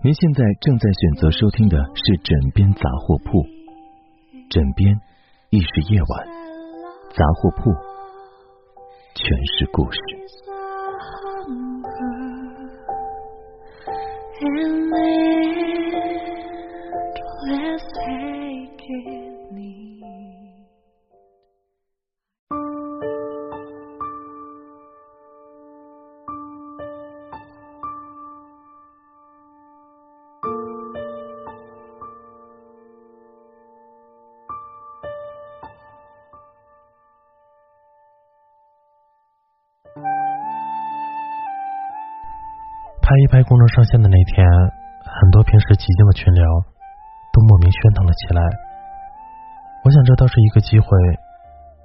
您现在正在选择收听的是《枕边杂货铺》，枕边亦是夜晚，杂货铺全是故事。拍一拍公众上线的那天，很多平时寂静的群聊都莫名喧腾了起来。我想这倒是一个机会，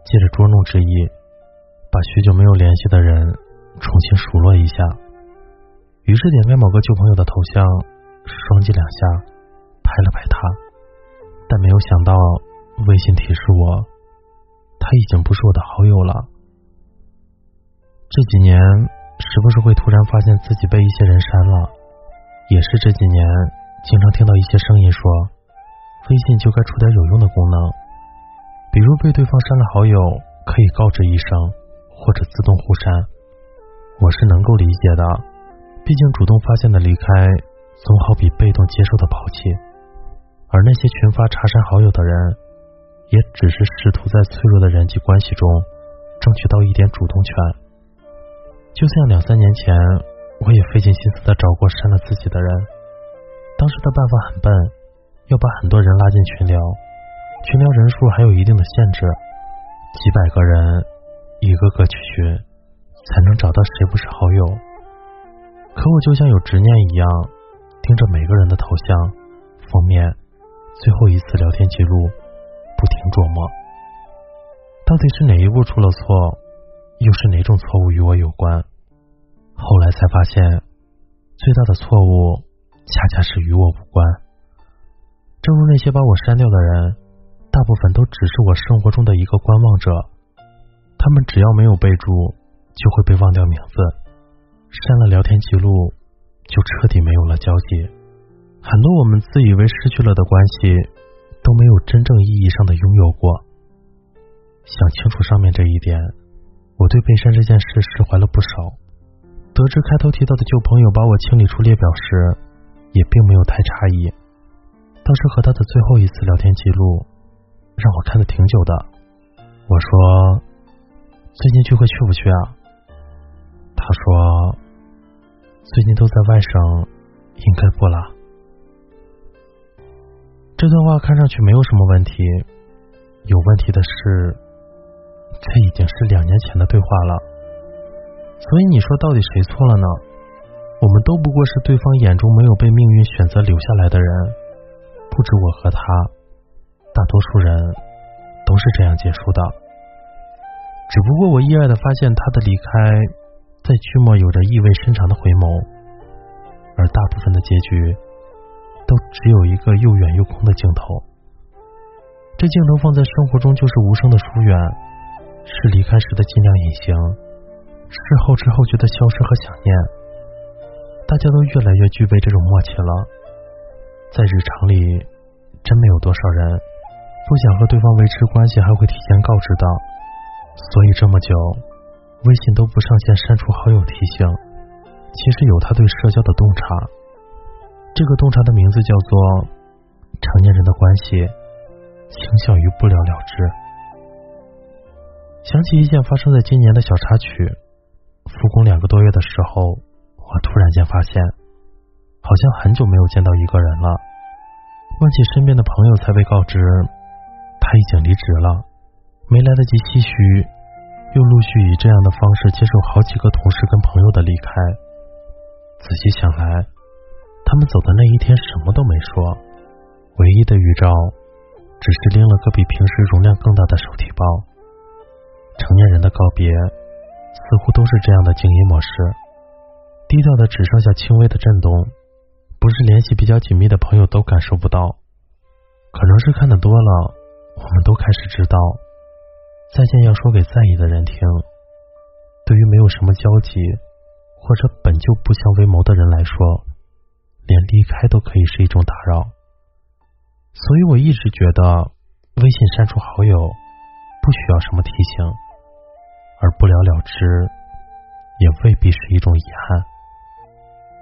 借着捉弄之意，把许久没有联系的人重新数落一下。于是点开某个旧朋友的头像，双击两下，拍了拍他，但没有想到微信提示我，他已经不是我的好友了。这几年。时不时会突然发现自己被一些人删了，也是这几年经常听到一些声音说，微信就该出点有用的功能，比如被对方删了好友可以告知一声，或者自动互删。我是能够理解的，毕竟主动发现的离开总好比被动接受的抛弃，而那些群发查删好友的人，也只是试图在脆弱的人际关系中争取到一点主动权。就像两三年前，我也费尽心思的找过删了自己的人。当时的办法很笨，要把很多人拉进群聊，群聊人数还有一定的限制，几百个人一个个去寻，才能找到谁不是好友。可我就像有执念一样，盯着每个人的头像、封面、最后一次聊天记录，不停琢磨，到底是哪一步出了错。又是哪种错误与我有关？后来才发现，最大的错误恰恰是与我无关。正如那些把我删掉的人，大部分都只是我生活中的一个观望者。他们只要没有备注，就会被忘掉名字；删了聊天记录，就彻底没有了交集。很多我们自以为失去了的关系，都没有真正意义上的拥有过。想清楚上面这一点。对被删这件事释怀了不少。得知开头提到的旧朋友把我清理出列表时，也并没有太诧异。当时和他的最后一次聊天记录，让我看的挺久的。我说：“最近聚会去不去啊？”他说：“最近都在外省，应该不啦。”这段话看上去没有什么问题，有问题的是。这已经是两年前的对话了，所以你说到底谁错了呢？我们都不过是对方眼中没有被命运选择留下来的人，不止我和他，大多数人都是这样结束的。只不过我意外的发现，他的离开在剧末有着意味深长的回眸，而大部分的结局都只有一个又远又空的镜头。这镜头放在生活中就是无声的疏远。是离开时的尽量隐形，事后之后觉得消失和想念，大家都越来越具备这种默契了。在日常里，真没有多少人不想和对方维持关系，还会提前告知的。所以这么久，微信都不上线删除好友提醒，其实有他对社交的洞察。这个洞察的名字叫做成年人的关系，倾向于不了了之。想起一件发生在今年的小插曲，复工两个多月的时候，我突然间发现，好像很久没有见到一个人了。问起身边的朋友，才被告知他已经离职了。没来得及唏嘘，又陆续以这样的方式接受好几个同事跟朋友的离开。仔细想来，他们走的那一天什么都没说，唯一的预兆只是拎了个比平时容量更大的手提包。成年人的告别，似乎都是这样的静音模式，低调的只剩下轻微的震动，不是联系比较紧密的朋友都感受不到，可能是看的多了，我们都开始知道，再见要说给在意的人听。对于没有什么交集，或者本就不相为谋的人来说，连离开都可以是一种打扰。所以我一直觉得，微信删除好友不需要什么提醒，而不了了之也未必是一种遗憾，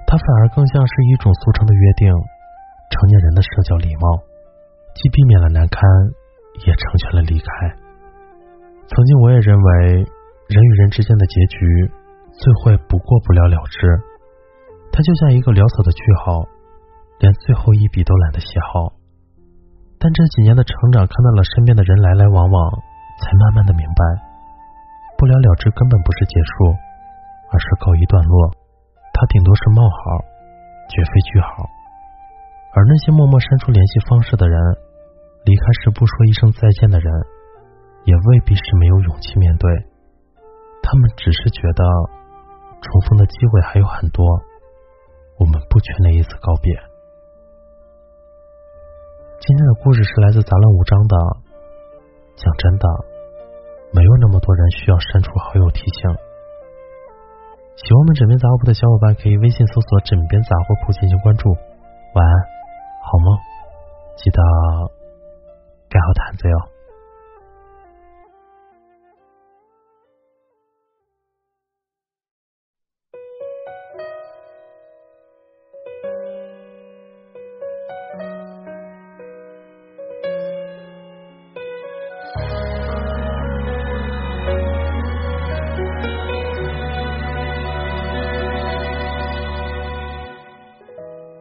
它反而更像是一种俗称的约定，成年人的社交礼貌，既避免了难堪，也成全了离开。曾经我也认为。人与人之间的结局，最会不过不了了之。它就像一个潦草的句号，连最后一笔都懒得写好。但这几年的成长，看到了身边的人来来往往，才慢慢的明白，不了了之根本不是结束，而是告一段落。它顶多是冒号，绝非句号。而那些默默删除联系方式的人，离开时不说一声再见的人，也未必是没有勇气面对。他们只是觉得重逢的机会还有很多，我们不缺那一次告别。今天的故事是来自杂乱无章的。讲真的，没有那么多人需要删除好友提醒。喜欢我们枕边杂货铺的小伙伴可以微信搜索“枕边杂货铺”进行关注。晚安，好梦，记得盖好毯子哟。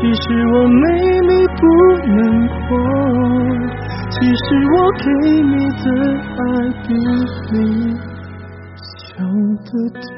其实我没你不能活，其实我给你的爱比你想的多。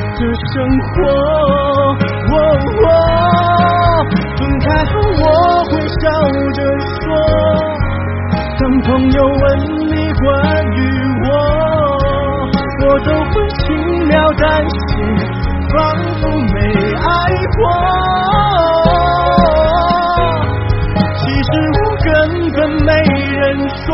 的生活，分开后我会笑着说。当朋友问你关于我，我都会轻描淡写，仿佛没爱过。其实我根本没人说，